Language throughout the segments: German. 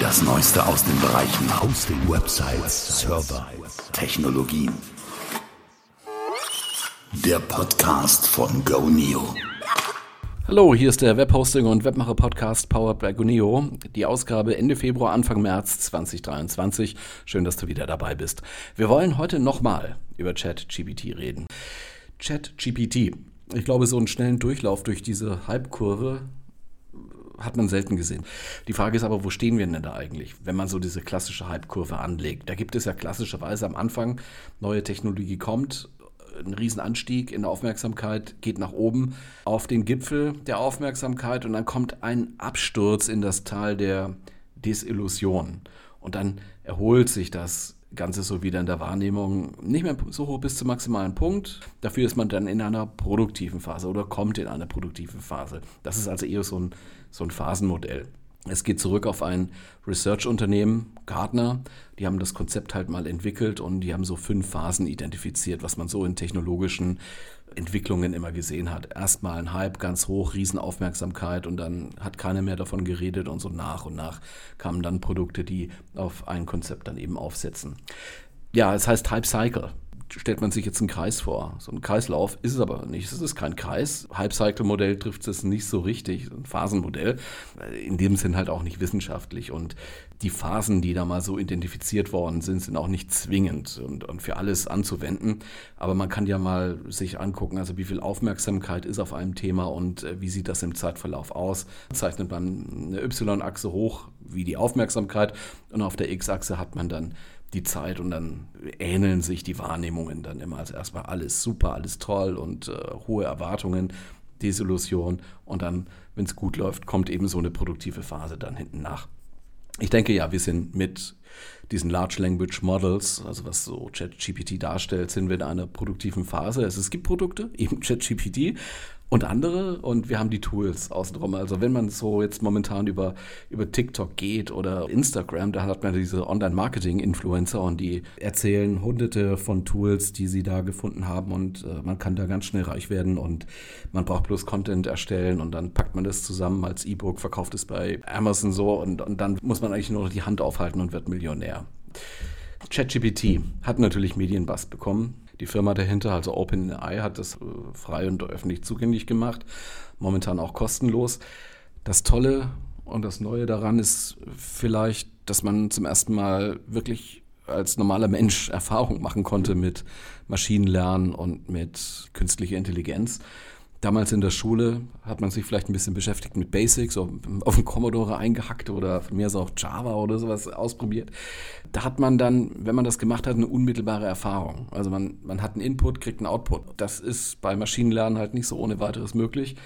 Das Neueste aus den Bereichen Hosting, Websites, Server, Technologien. Der Podcast von GoNeo. Hallo, hier ist der Webhosting und Webmacher Podcast Powered by Guneo. Die Ausgabe Ende Februar, Anfang März 2023. Schön, dass du wieder dabei bist. Wir wollen heute nochmal über ChatGPT reden. ChatGPT. Ich glaube, so einen schnellen Durchlauf durch diese Halbkurve hat man selten gesehen. Die Frage ist aber, wo stehen wir denn da eigentlich, wenn man so diese klassische Halbkurve anlegt? Da gibt es ja klassischerweise am Anfang, neue Technologie kommt, ein Riesenanstieg in der Aufmerksamkeit, geht nach oben auf den Gipfel der Aufmerksamkeit und dann kommt ein Absturz in das Tal der Desillusion. Und dann erholt sich das Ganze so wieder in der Wahrnehmung nicht mehr so hoch bis zum maximalen Punkt. Dafür ist man dann in einer produktiven Phase oder kommt in eine produktive Phase. Das ist also eher so ein, so ein Phasenmodell. Es geht zurück auf ein Research-Unternehmen, Gartner. Die haben das Konzept halt mal entwickelt und die haben so fünf Phasen identifiziert, was man so in technologischen Entwicklungen immer gesehen hat. Erstmal ein Hype ganz hoch, Riesenaufmerksamkeit und dann hat keiner mehr davon geredet und so nach und nach kamen dann Produkte, die auf ein Konzept dann eben aufsetzen. Ja, es heißt Hype Cycle stellt man sich jetzt einen Kreis vor. So ein Kreislauf ist es aber nicht. Es ist kein Kreis. Halbcycle-Modell trifft es nicht so richtig. Ein Phasenmodell. In dem Sinn halt auch nicht wissenschaftlich. Und die Phasen, die da mal so identifiziert worden sind, sind auch nicht zwingend und, und für alles anzuwenden. Aber man kann ja mal sich angucken, also wie viel Aufmerksamkeit ist auf einem Thema und äh, wie sieht das im Zeitverlauf aus. Zeichnet man eine Y-Achse hoch wie die Aufmerksamkeit und auf der X-Achse hat man dann die Zeit und dann ähneln sich die Wahrnehmungen dann immer. Also erstmal alles super, alles toll und äh, hohe Erwartungen, Desillusion und dann, wenn es gut läuft, kommt eben so eine produktive Phase dann hinten nach. Ich denke ja, wir sind mit diesen Large Language Models, also was so ChatGPT darstellt, sind wir in einer produktiven Phase. Also es gibt Produkte, eben ChatGPT, und andere und wir haben die Tools außenrum. Also wenn man so jetzt momentan über, über TikTok geht oder Instagram, da hat man diese Online-Marketing-Influencer und die erzählen hunderte von Tools, die sie da gefunden haben und äh, man kann da ganz schnell reich werden und man braucht bloß Content erstellen und dann packt man das zusammen als E-Book, verkauft es bei Amazon so und, und dann muss man eigentlich nur noch die Hand aufhalten und wird Millionär. ChatGPT hat natürlich Medienbust bekommen. Die Firma dahinter, also OpenAI, hat das äh, frei und öffentlich zugänglich gemacht, momentan auch kostenlos. Das Tolle und das Neue daran ist vielleicht, dass man zum ersten Mal wirklich als normaler Mensch Erfahrung machen konnte mit Maschinenlernen und mit künstlicher Intelligenz. Damals in der Schule hat man sich vielleicht ein bisschen beschäftigt mit Basics, auf den Commodore eingehackt oder von mir aus auch Java oder sowas ausprobiert. Da hat man dann, wenn man das gemacht hat, eine unmittelbare Erfahrung. Also man, man hat einen Input, kriegt einen Output. Das ist bei Maschinenlernen halt nicht so ohne weiteres möglich,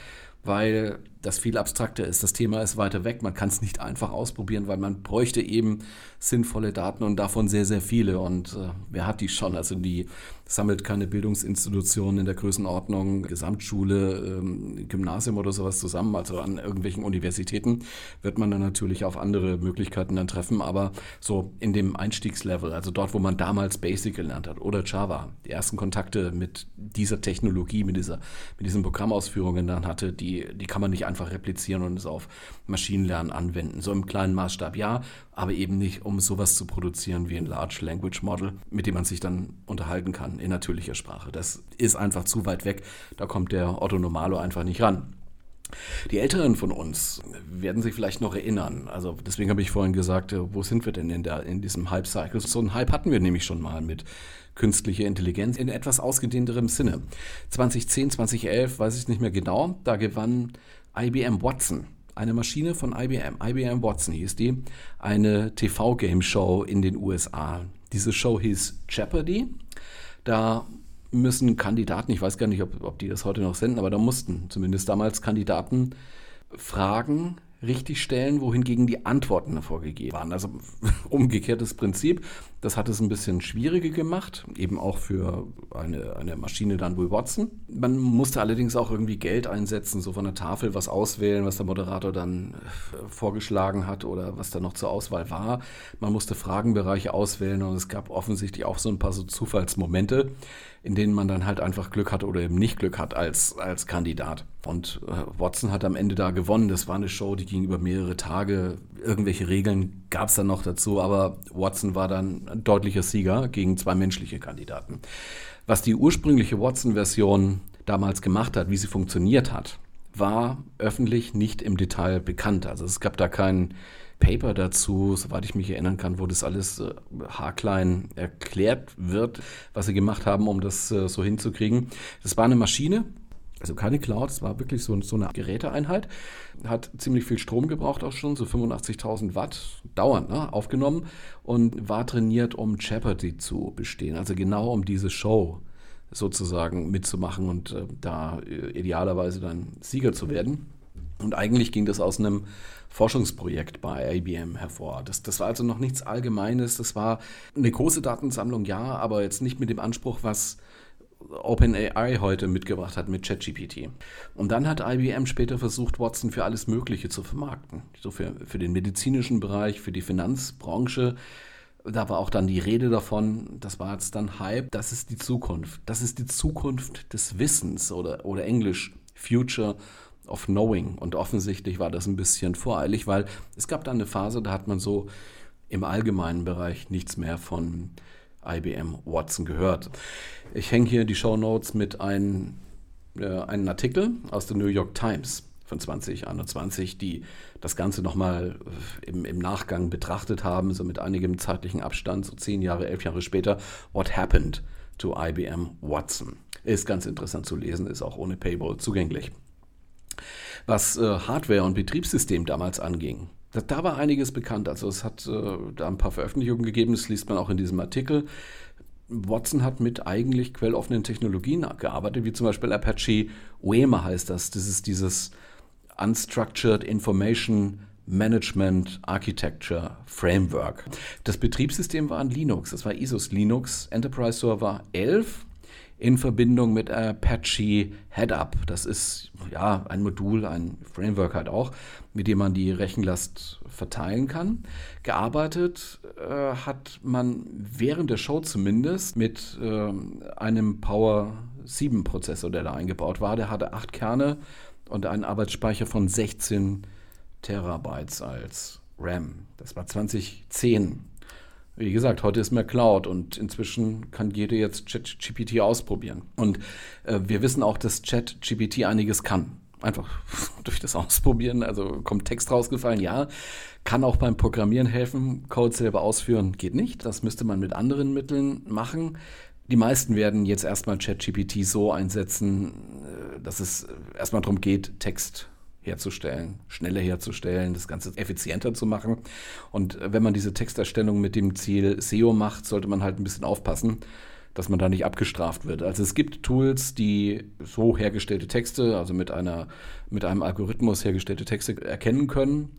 weil das viel abstrakter ist. Das Thema ist weiter weg. Man kann es nicht einfach ausprobieren, weil man bräuchte eben sinnvolle Daten und davon sehr, sehr viele. Und äh, wer hat die schon? Also die sammelt keine Bildungsinstitution in der Größenordnung, Gesamtschule, ähm, Gymnasium oder sowas zusammen. Also an irgendwelchen Universitäten wird man dann natürlich auf andere Möglichkeiten dann treffen. Aber so in dem Einstiegslevel, also dort, wo man damals Basic gelernt hat oder Java, die ersten Kontakte mit dieser Technologie, mit dieser, mit diesen Programmausführungen dann hatte, die, die kann man nicht einfach replizieren und es auf Maschinenlernen anwenden. So im kleinen Maßstab ja, aber eben nicht, um sowas zu produzieren wie ein Large Language Model, mit dem man sich dann unterhalten kann in natürlicher Sprache. Das ist einfach zu weit weg. Da kommt der Otto Normalo einfach nicht ran. Die Älteren von uns werden sich vielleicht noch erinnern. Also deswegen habe ich vorhin gesagt, äh, wo sind wir denn in, der, in diesem Hype-Cycle? So einen Hype hatten wir nämlich schon mal mit künstlicher Intelligenz in etwas ausgedehnterem Sinne. 2010, 2011, weiß ich nicht mehr genau, da gewann IBM Watson. Eine Maschine von IBM. IBM Watson hieß die. Eine TV-Game-Show in den USA. Diese Show hieß Jeopardy. Da müssen Kandidaten, ich weiß gar nicht, ob, ob die das heute noch senden, aber da mussten zumindest damals Kandidaten Fragen richtig stellen, wohingegen die Antworten vorgegeben waren. Also umgekehrtes Prinzip. Das hat es ein bisschen schwieriger gemacht, eben auch für eine, eine Maschine dann wie Watson. Man musste allerdings auch irgendwie Geld einsetzen, so von der Tafel was auswählen, was der Moderator dann äh, vorgeschlagen hat oder was da noch zur Auswahl war. Man musste Fragenbereiche auswählen und es gab offensichtlich auch so ein paar so Zufallsmomente in denen man dann halt einfach Glück hat oder eben nicht Glück hat als, als Kandidat. Und äh, Watson hat am Ende da gewonnen. Das war eine Show, die ging über mehrere Tage. Irgendwelche Regeln gab es dann noch dazu, aber Watson war dann ein deutlicher Sieger gegen zwei menschliche Kandidaten. Was die ursprüngliche Watson-Version damals gemacht hat, wie sie funktioniert hat, war öffentlich nicht im Detail bekannt. Also es gab da kein Paper dazu, soweit ich mich erinnern kann, wo das alles äh, haarklein erklärt wird, was sie gemacht haben, um das äh, so hinzukriegen. Das war eine Maschine, also keine Cloud, es war wirklich so, so, eine Geräteeinheit. Hat ziemlich viel Strom gebraucht auch schon, so 85.000 Watt dauernd ne, aufgenommen und war trainiert, um Jeopardy zu bestehen. Also genau um diese Show sozusagen mitzumachen und äh, da äh, idealerweise dann Sieger zu werden. Und eigentlich ging das aus einem Forschungsprojekt bei IBM hervor. Das, das war also noch nichts Allgemeines. Das war eine große Datensammlung, ja, aber jetzt nicht mit dem Anspruch, was OpenAI heute mitgebracht hat mit ChatGPT. Und dann hat IBM später versucht, Watson für alles Mögliche zu vermarkten. So für, für den medizinischen Bereich, für die Finanzbranche. Da war auch dann die Rede davon, das war jetzt dann Hype, das ist die Zukunft. Das ist die Zukunft des Wissens oder, oder Englisch Future of Knowing. Und offensichtlich war das ein bisschen voreilig, weil es gab dann eine Phase, da hat man so im allgemeinen Bereich nichts mehr von IBM Watson gehört. Ich hänge hier die Show Notes mit ein, äh, einem Artikel aus der New York Times von 2021, die das Ganze nochmal äh, im, im Nachgang betrachtet haben, so mit einigem zeitlichen Abstand, so zehn Jahre, elf Jahre später. What happened to IBM Watson? Ist ganz interessant zu lesen, ist auch ohne Paywall zugänglich. Was äh, Hardware und Betriebssystem damals anging, da, da, war einiges bekannt. Also es hat äh, da ein paar Veröffentlichungen gegeben, das liest man auch in diesem Artikel. Watson hat mit eigentlich quelloffenen Technologien gearbeitet, wie zum Beispiel Apache WEMA heißt das. Das ist dieses Unstructured Information Management Architecture Framework. Das Betriebssystem war ein Linux, das war ISOs Linux Enterprise Server 11 in Verbindung mit Apache Headup. Das ist ja ein Modul, ein Framework halt auch, mit dem man die Rechenlast verteilen kann. Gearbeitet äh, hat man während der Show zumindest mit äh, einem Power 7 Prozessor, der da eingebaut war. Der hatte acht Kerne und einen Arbeitsspeicher von 16 Terabytes als RAM. Das war 2010. Wie gesagt, heute ist mehr Cloud und inzwischen kann jeder jetzt ChatGPT ausprobieren. Und äh, wir wissen auch, dass ChatGPT einiges kann. Einfach durch das Ausprobieren, also kommt Text rausgefallen, ja. Kann auch beim Programmieren helfen, Code selber ausführen geht nicht. Das müsste man mit anderen Mitteln machen. Die meisten werden jetzt erstmal ChatGPT so einsetzen, äh, dass es erstmal darum geht, Text herzustellen, schneller herzustellen, das Ganze effizienter zu machen. Und wenn man diese Texterstellung mit dem Ziel SEO macht, sollte man halt ein bisschen aufpassen, dass man da nicht abgestraft wird. Also es gibt Tools, die so hergestellte Texte, also mit einer mit einem Algorithmus hergestellte Texte erkennen können.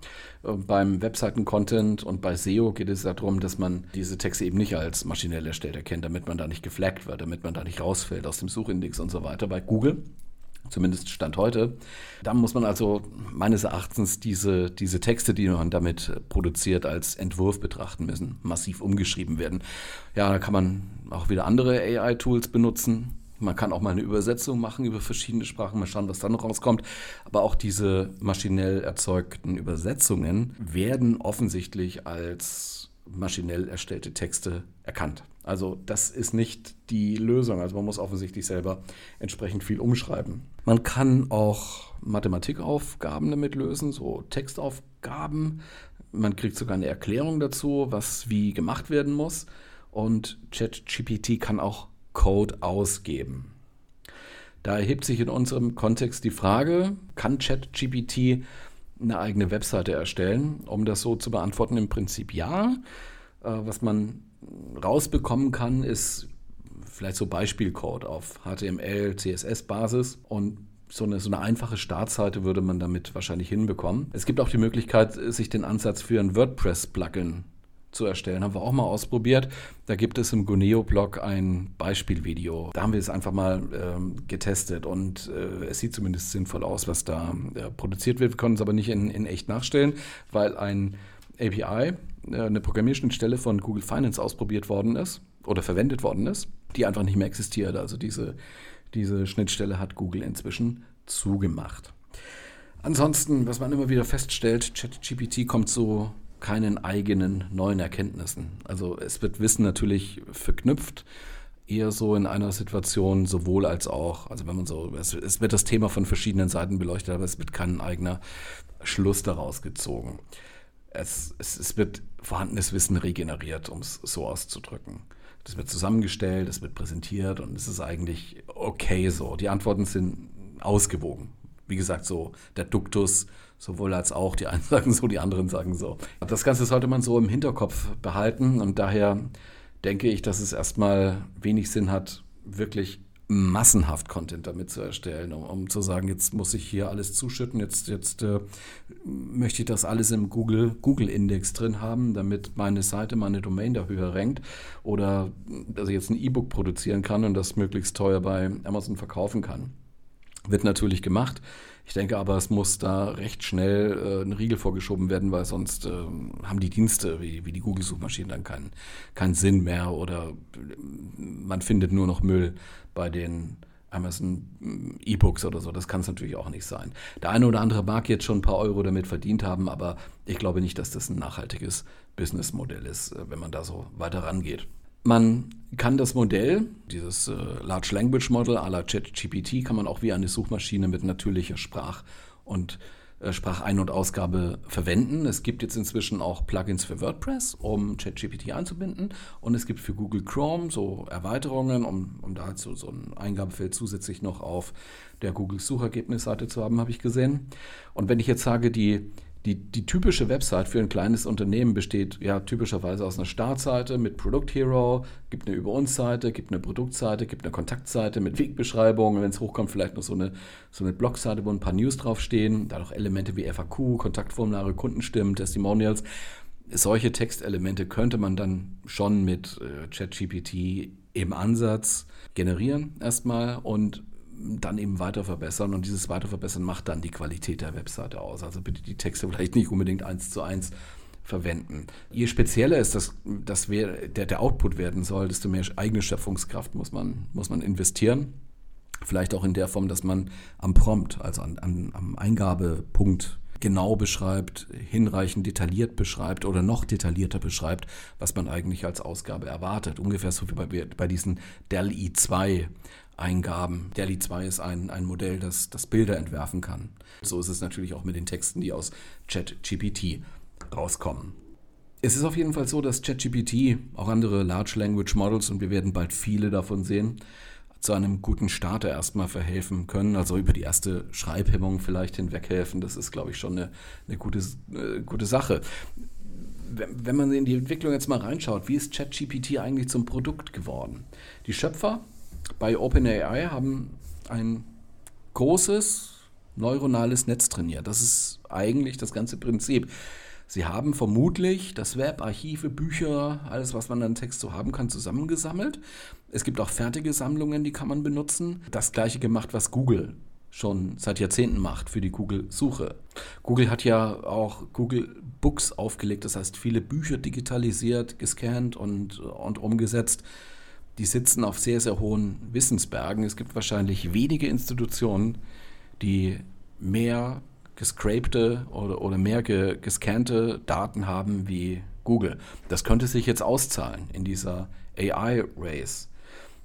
Äh, beim Webseiten-Content und bei SEO geht es darum, dass man diese Texte eben nicht als maschinell erstellt erkennt, damit man da nicht geflaggt wird, damit man da nicht rausfällt aus dem Suchindex und so weiter. Bei Google zumindest Stand heute. Da muss man also meines Erachtens diese, diese Texte, die man damit produziert, als Entwurf betrachten müssen, massiv umgeschrieben werden. Ja, da kann man auch wieder andere AI-Tools benutzen. Man kann auch mal eine Übersetzung machen über verschiedene Sprachen, mal schauen, was dann noch rauskommt. Aber auch diese maschinell erzeugten Übersetzungen werden offensichtlich als maschinell erstellte Texte erkannt. Also das ist nicht die Lösung. Also man muss offensichtlich selber entsprechend viel umschreiben. Man kann auch Mathematikaufgaben damit lösen, so Textaufgaben. Man kriegt sogar eine Erklärung dazu, was wie gemacht werden muss. Und ChatGPT kann auch Code ausgeben. Da erhebt sich in unserem Kontext die Frage, kann ChatGPT eine eigene Webseite erstellen? Um das so zu beantworten, im Prinzip ja. Äh, was man rausbekommen kann, ist vielleicht so Beispielcode auf HTML, CSS-Basis und so eine, so eine einfache Startseite würde man damit wahrscheinlich hinbekommen. Es gibt auch die Möglichkeit, sich den Ansatz für ein WordPress-Plugin zu erstellen. Haben wir auch mal ausprobiert. Da gibt es im Guneo-Blog ein Beispielvideo. Da haben wir es einfach mal ähm, getestet und äh, es sieht zumindest sinnvoll aus, was da äh, produziert wird. Wir können es aber nicht in, in echt nachstellen, weil ein API, äh, eine Programmierschnittstelle von Google Finance ausprobiert worden ist oder verwendet worden ist. die einfach nicht mehr existiert. Also diese, diese Schnittstelle hat Google inzwischen zugemacht. Ansonsten, was man immer wieder feststellt, ChatGPT kommt zu keinen eigenen neuen Erkenntnissen. Also es wird Wissen natürlich verknüpft, eher so in einer Situation sowohl als auch. Also wenn man so, es, es wird das Thema von verschiedenen Seiten beleuchtet, aber es wird kein eigener Schluss daraus gezogen. Es, es, es wird vorhandenes Wissen regeneriert, um es so auszudrücken. Das wird zusammengestellt, es wird präsentiert und es ist eigentlich okay so. Die Antworten sind ausgewogen. Wie gesagt, so der Duktus sowohl als auch. Die einen sagen so, die anderen sagen so. Das Ganze sollte man so im Hinterkopf behalten und daher denke ich, dass es erstmal wenig Sinn hat, wirklich massenhaft Content damit zu erstellen, um, um, zu sagen, jetzt muss ich hier alles zuschütten, jetzt, jetzt äh, möchte ich das alles im Google, Google-Index drin haben, damit meine Seite, meine Domain da höher rankt oder dass ich jetzt ein E-Book produzieren kann und das möglichst teuer bei Amazon verkaufen kann. Wird natürlich gemacht. Ich denke aber, es muss da recht schnell äh, ein Riegel vorgeschoben werden, weil sonst äh, haben die Dienste wie, wie die Google-Suchmaschinen dann keinen keinen Sinn mehr oder man findet nur noch Müll bei den Amazon mm, E-Books oder so. Das kann es natürlich auch nicht sein. Der eine oder andere mag jetzt schon ein paar Euro damit verdient haben, aber ich glaube nicht, dass das ein nachhaltiges Businessmodell ist, äh, wenn man da so weiter rangeht. Man kann das Modell, dieses äh, Large Language Model à la ChatGPT, kann man auch wie eine Suchmaschine mit natürlicher Sprach- und äh, Sprachein- und Ausgabe verwenden. Es gibt jetzt inzwischen auch Plugins für WordPress, um ChatGPT einzubinden. Und es gibt für Google Chrome so Erweiterungen, um, um da so, so ein Eingabefeld zusätzlich noch auf der Google Suchergebnisseite zu haben, habe ich gesehen. Und wenn ich jetzt sage, die die, die typische Website für ein kleines Unternehmen besteht ja typischerweise aus einer Startseite mit Product Hero, gibt eine Über uns Seite, gibt eine Produktseite, gibt eine Kontaktseite mit Wegbeschreibungen, wenn es hochkommt, vielleicht noch so eine, so eine Blogseite, wo ein paar News draufstehen, da noch Elemente wie FAQ, Kontaktformulare, Kundenstimmen, Testimonials. Solche Textelemente könnte man dann schon mit äh, ChatGPT im Ansatz generieren erstmal. Und dann eben weiter verbessern und dieses weiter verbessern macht dann die Qualität der Webseite aus. Also bitte die Texte vielleicht nicht unbedingt eins zu eins verwenden. Je spezieller ist das, das wär, der, der Output werden soll, desto mehr eigene Schöpfungskraft muss man, muss man investieren. Vielleicht auch in der Form, dass man am Prompt, also an, an, am Eingabepunkt genau beschreibt, hinreichend detailliert beschreibt oder noch detaillierter beschreibt, was man eigentlich als Ausgabe erwartet. Ungefähr so wie bei, bei diesen Dell i2 Eingaben. DALI 2 ist ein, ein Modell, das, das Bilder entwerfen kann. So ist es natürlich auch mit den Texten, die aus ChatGPT rauskommen. Es ist auf jeden Fall so, dass ChatGPT, auch andere Large Language Models, und wir werden bald viele davon sehen, zu einem guten Starter erstmal verhelfen können, also über die erste Schreibhemmung vielleicht hinweghelfen. Das ist, glaube ich, schon eine, eine gute, äh, gute Sache. Wenn man in die Entwicklung jetzt mal reinschaut, wie ist ChatGPT eigentlich zum Produkt geworden? Die Schöpfer bei OpenAI haben ein großes neuronales Netz trainiert. Das ist eigentlich das ganze Prinzip. Sie haben vermutlich das Web, Archive, Bücher, alles, was man an Text so haben kann, zusammengesammelt. Es gibt auch fertige Sammlungen, die kann man benutzen. Das gleiche gemacht, was Google schon seit Jahrzehnten macht für die Google-Suche. Google hat ja auch Google Books aufgelegt, das heißt viele Bücher digitalisiert, gescannt und, und umgesetzt die sitzen auf sehr, sehr hohen Wissensbergen. Es gibt wahrscheinlich wenige Institutionen, die mehr gescrapte oder, oder mehr ge, gescannte Daten haben wie Google. Das könnte sich jetzt auszahlen in dieser AI-Race.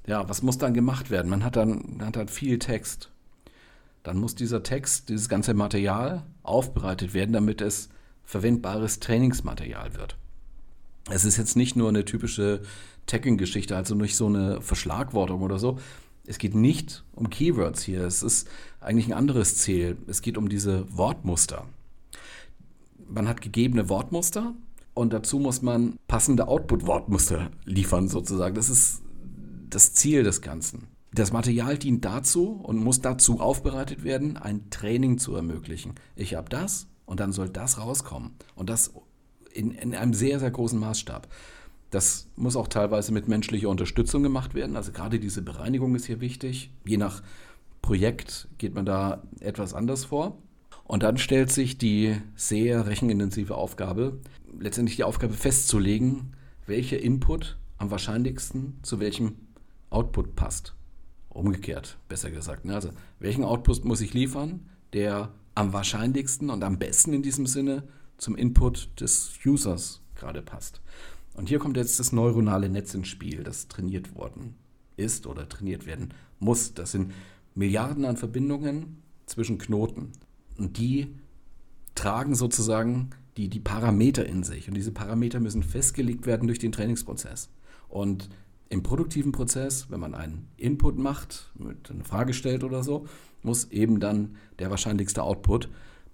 Ja, was muss dann gemacht werden? Man hat dann, man hat dann viel Text. Dann muss dieser Text, dieses ganze Material aufbereitet werden, damit es verwendbares Trainingsmaterial wird. Es ist jetzt nicht nur eine typische Tagging-Geschichte, also nicht so eine Verschlagwortung oder so. Es geht nicht um Keywords hier. Es ist eigentlich ein anderes Ziel. Es geht um diese Wortmuster. Man hat gegebene Wortmuster und dazu muss man passende Output-Wortmuster liefern, sozusagen. Das ist das Ziel des Ganzen. Das Material dient dazu und muss dazu aufbereitet werden, ein Training zu ermöglichen. Ich habe das und dann soll das rauskommen. Und das in, in einem sehr, sehr großen Maßstab. Das muss auch teilweise mit menschlicher Unterstützung gemacht werden. Also gerade diese Bereinigung ist hier wichtig. Je nach Projekt geht man da etwas anders vor. Und dann stellt sich die sehr rechenintensive Aufgabe, letztendlich die Aufgabe festzulegen, welcher Input am wahrscheinlichsten zu welchem Output passt. Umgekehrt, besser gesagt. Ne? Also, welchen Output muss ich liefern, der am wahrscheinlichsten und am besten in diesem Sinne zum Input des Users gerade passt. Und hier kommt jetzt das neuronale Netz ins Spiel, das trainiert worden ist oder trainiert werden muss. Das sind Milliarden an Verbindungen zwischen Knoten. Und die tragen sozusagen die, die Parameter in sich. Und diese Parameter müssen festgelegt werden durch den Trainingsprozess. Und im produktiven Prozess, wenn man einen Input macht, eine Frage stellt oder so, muss eben dann der wahrscheinlichste Output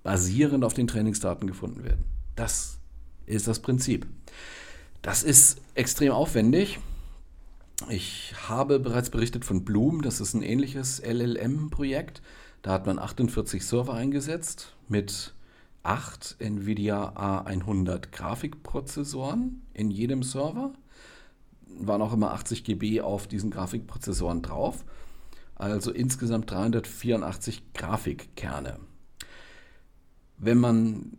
basierend auf den Trainingsdaten gefunden werden. Das ist das Prinzip. Das ist extrem aufwendig. Ich habe bereits berichtet von Bloom, das ist ein ähnliches LLM-Projekt. Da hat man 48 Server eingesetzt mit acht NVIDIA A100 Grafikprozessoren in jedem Server. Waren auch immer 80 GB auf diesen Grafikprozessoren drauf. Also insgesamt 384 Grafikkerne. Wenn man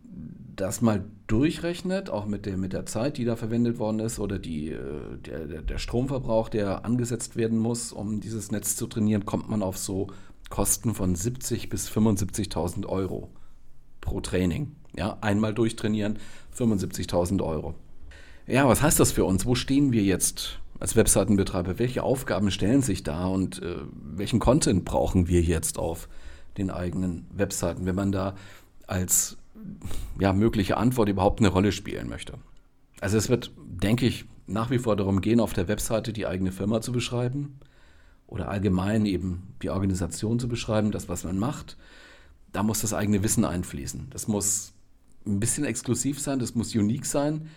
das mal durchrechnet, auch mit der, mit der Zeit, die da verwendet worden ist, oder die, äh, der, der Stromverbrauch, der angesetzt werden muss, um dieses Netz zu trainieren, kommt man auf so Kosten von 70.000 bis 75.000 Euro pro Training. Ja, einmal durchtrainieren, 75.000 Euro. Ja, was heißt das für uns? Wo stehen wir jetzt als Webseitenbetreiber? Welche Aufgaben stellen sich da und äh, welchen Content brauchen wir jetzt auf den eigenen Webseiten, wenn man da als ja, mögliche Antwort überhaupt eine Rolle spielen möchte? Also es wird, denke ich, nach wie vor darum gehen, auf der Webseite die eigene Firma zu beschreiben oder allgemein eben die Organisation zu beschreiben, das, was man macht. Da muss das eigene Wissen einfließen. Das muss ein bisschen exklusiv sein, das muss unique sein,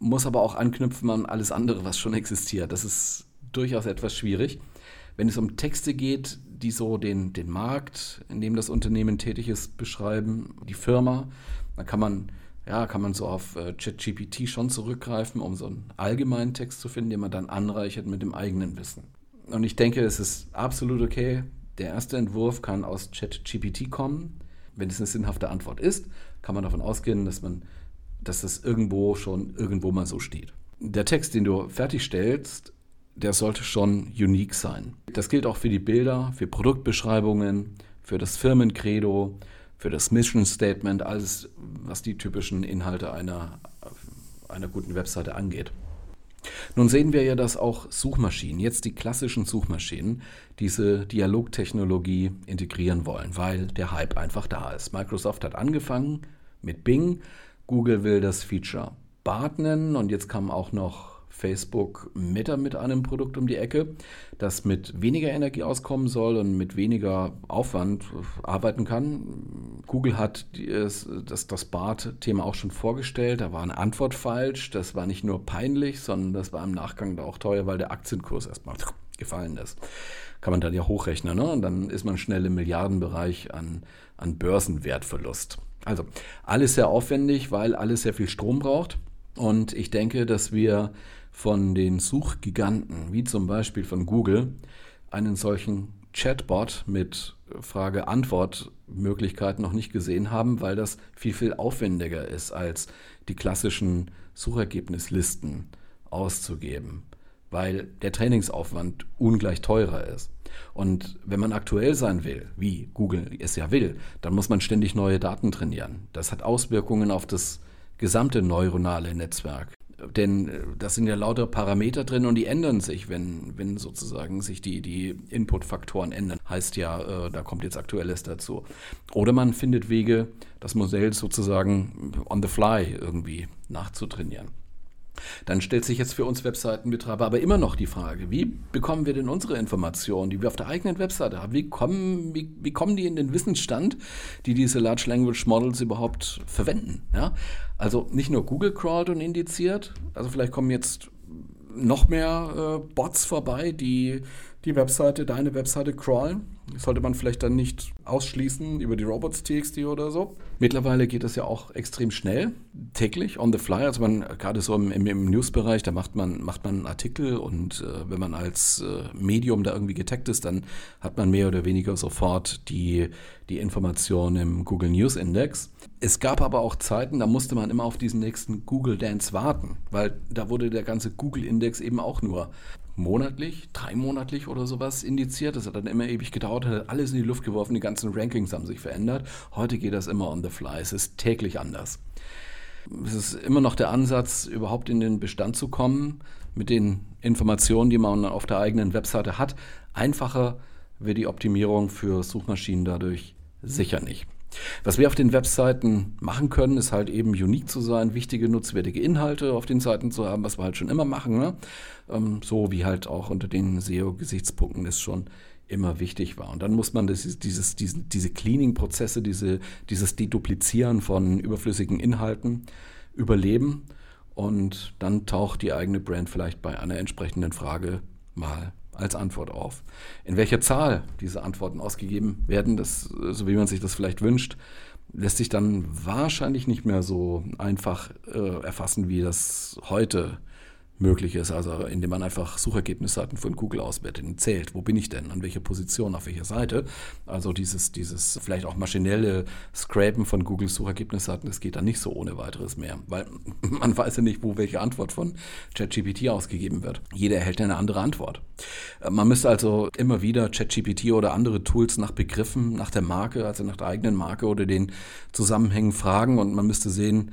muss aber auch anknüpfen an alles andere, was schon existiert. Das ist durchaus etwas schwierig. Wenn es um Texte geht, die so den, den Markt, in dem das Unternehmen tätig ist, beschreiben, die Firma, dann kann man, ja, kann man so auf äh, ChatGPT schon zurückgreifen, um so einen allgemeinen Text zu finden, den man dann anreichert mit dem eigenen Wissen. Und ich denke, es ist absolut okay. Der erste Entwurf kann aus ChatGPT kommen. Wenn es eine sinnhafte Antwort ist, kann man davon ausgehen, dass man, dass das irgendwo schon irgendwo mal so steht. Der Text, den du fertigstellst, der sollte schon unique sein. Das gilt auch für die Bilder, für Produktbeschreibungen, für das Firmencredo, für das Mission Statement, alles, was die typischen Inhalte einer, einer guten Webseite angeht. Nun sehen wir ja, dass auch Suchmaschinen, jetzt die klassischen Suchmaschinen, diese Dialogtechnologie integrieren wollen, weil der Hype einfach da ist. Microsoft hat angefangen mit Bing, Google will das Feature Bart nennen und jetzt kam auch noch Facebook Meta mit einem Produkt um die Ecke, das mit weniger Energie auskommen soll und mit weniger Aufwand arbeiten kann. Google hat das, das, das BART-Thema auch schon vorgestellt. Da war eine Antwort falsch. Das war nicht nur peinlich, sondern das war im Nachgang auch teuer, weil der Aktienkurs erstmal gefallen ist. Kann man dann ja hochrechnen. Ne? Und dann ist man schnell im Milliardenbereich an, an Börsenwertverlust. Also alles sehr aufwendig, weil alles sehr viel Strom braucht. Und ich denke, dass wir von den Suchgiganten, wie zum Beispiel von Google, einen solchen Chatbot mit Frage-Antwort-Möglichkeiten noch nicht gesehen haben, weil das viel, viel aufwendiger ist, als die klassischen Suchergebnislisten auszugeben, weil der Trainingsaufwand ungleich teurer ist. Und wenn man aktuell sein will, wie Google es ja will, dann muss man ständig neue Daten trainieren. Das hat Auswirkungen auf das gesamte neuronale Netzwerk. Denn äh, das sind ja lauter Parameter drin und die ändern sich, wenn, wenn sozusagen sich die, die Input-Faktoren ändern. Heißt ja, äh, da kommt jetzt Aktuelles dazu. Oder man findet Wege, das Modell sozusagen on the fly irgendwie nachzutrainieren. Dann stellt sich jetzt für uns Webseitenbetreiber aber immer noch die Frage, wie bekommen wir denn unsere Informationen, die wir auf der eigenen Webseite haben? Wie kommen, wie, wie kommen die in den Wissensstand, die diese Large Language Models überhaupt verwenden? Ja? Also nicht nur Google crawlt und indiziert, also vielleicht kommen jetzt noch mehr äh, Bots vorbei, die die Webseite, deine Webseite crawlen. Sollte man vielleicht dann nicht ausschließen über die Robots.txt oder so. Mittlerweile geht das ja auch extrem schnell, täglich, on the fly. Also man, gerade so im, im, im Newsbereich, da macht man, macht man einen Artikel und äh, wenn man als äh, Medium da irgendwie getaggt ist, dann hat man mehr oder weniger sofort die, die Information im Google News Index. Es gab aber auch Zeiten, da musste man immer auf diesen nächsten Google Dance warten, weil da wurde der ganze Google Index eben auch nur monatlich, dreimonatlich oder sowas indiziert. Das hat dann immer ewig gedauert, hat alles in die Luft geworfen, die ganzen Rankings haben sich verändert. Heute geht das immer on the fly, es ist täglich anders. Es ist immer noch der Ansatz, überhaupt in den Bestand zu kommen, mit den Informationen, die man auf der eigenen Webseite hat. Einfacher wird die Optimierung für Suchmaschinen dadurch sicher nicht. Was wir auf den Webseiten machen können, ist halt eben unique zu sein, wichtige, nutzwertige Inhalte auf den Seiten zu haben, was wir halt schon immer machen. Ne? Ähm, so wie halt auch unter den SEO-Gesichtspunkten es schon immer wichtig war. Und dann muss man das, dieses, diese, diese Cleaning-Prozesse, diese, dieses Deduplizieren von überflüssigen Inhalten überleben. Und dann taucht die eigene Brand vielleicht bei einer entsprechenden Frage mal als Antwort auf. In welcher Zahl diese Antworten ausgegeben werden, das, so wie man sich das vielleicht wünscht, lässt sich dann wahrscheinlich nicht mehr so einfach äh, erfassen, wie das heute möglich ist, also indem man einfach Suchergebnisseiten von Google auswertet und zählt, wo bin ich denn, an welcher Position, auf welcher Seite. Also dieses, dieses vielleicht auch maschinelle Scrapen von Google Suchergebnisseiten, das geht dann nicht so ohne weiteres mehr, weil man weiß ja nicht, wo welche Antwort von ChatGPT ausgegeben wird. Jeder erhält eine andere Antwort. Man müsste also immer wieder ChatGPT oder andere Tools nach Begriffen, nach der Marke, also nach der eigenen Marke oder den Zusammenhängen fragen und man müsste sehen,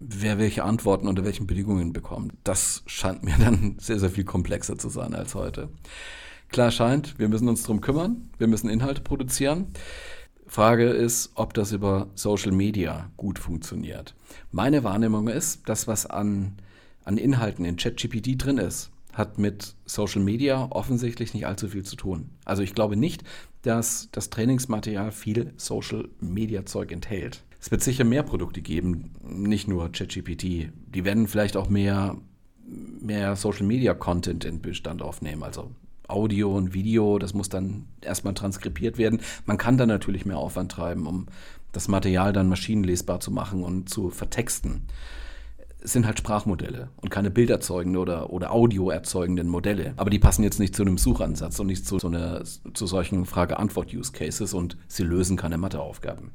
wer welche Antworten unter welchen Bedingungen bekommt. Das scheint mir dann sehr, sehr viel komplexer zu sein als heute. Klar scheint, wir müssen uns darum kümmern, wir müssen Inhalte produzieren. Frage ist, ob das über Social Media gut funktioniert. Meine Wahrnehmung ist, das, was an, an Inhalten in ChatGPT drin ist, hat mit Social Media offensichtlich nicht allzu viel zu tun. Also ich glaube nicht, dass das Trainingsmaterial viel Social Media Zeug enthält. Es wird sicher mehr Produkte geben, nicht nur ChatGPT. Die werden vielleicht auch mehr, mehr Social Media Content in Bestand aufnehmen, also Audio und Video, das muss dann erstmal transkribiert werden. Man kann da natürlich mehr Aufwand treiben, um das Material dann maschinenlesbar zu machen und zu vertexten. Es sind halt Sprachmodelle und keine bilderzeugende oder, oder audioerzeugenden Modelle. Aber die passen jetzt nicht zu einem Suchansatz und nicht zu, so einer, zu solchen Frage-Antwort-Use-Cases und sie lösen keine Matheaufgaben.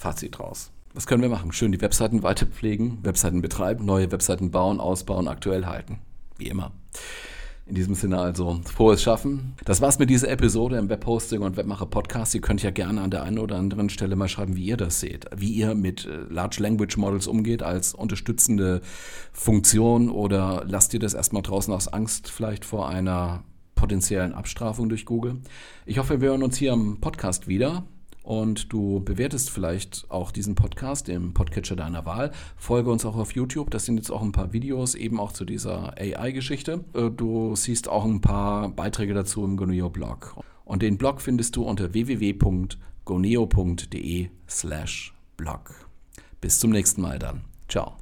Fazit draus. Was können wir machen? Schön die Webseiten weiter pflegen, Webseiten betreiben, neue Webseiten bauen, ausbauen, aktuell halten. Wie immer. In diesem Sinne also frohes Schaffen. Das war's mit dieser Episode im Webhosting und Webmacher Podcast. Ihr könnt ja gerne an der einen oder anderen Stelle mal schreiben, wie ihr das seht, wie ihr mit äh, Large Language Models umgeht als unterstützende Funktion oder lasst ihr das erstmal draußen aus Angst vielleicht vor einer potenziellen Abstrafung durch Google. Ich hoffe, wir hören uns hier im Podcast wieder und du bewertest vielleicht auch diesen Podcast im Podcatcher deiner Wahl. Folge uns auch auf YouTube. Das sind jetzt auch ein paar Videos eben auch zu dieser AI-Geschichte. Äh, du siehst auch ein paar Beiträge dazu im Goneo-Blog. Und den Blog findest du unter www.goneo.de slash blog. Bis zum nächsten Mal dann. Ciao.